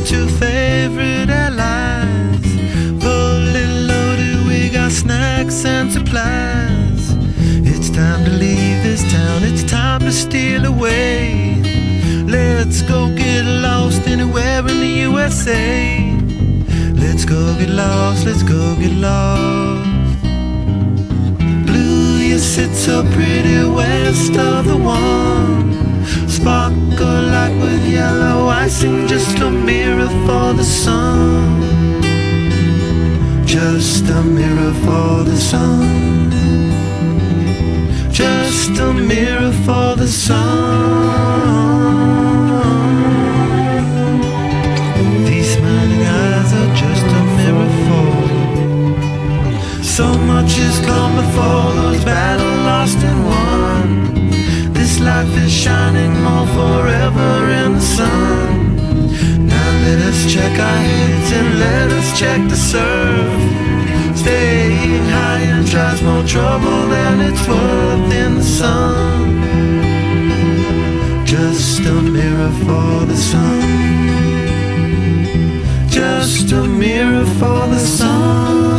out your favorite allies. Fully loaded, we got snacks and supplies. It's time to leave this town, it's time to steal away. Let's go get lost anywhere in the USA. Let's go get lost, let's go get lost. Blue, you sit so pretty west of the one. Sparkle yellow icing, just a mirror for the sun. Just a mirror for the sun. Just a mirror for the sun. These smiling eyes are just a mirror for. So much has come before those battle lost and won. This life is shining more forever check our heads and let us check the surf. Staying high and tries more trouble than it's worth in the sun. Just a mirror for the sun. Just a mirror for the sun.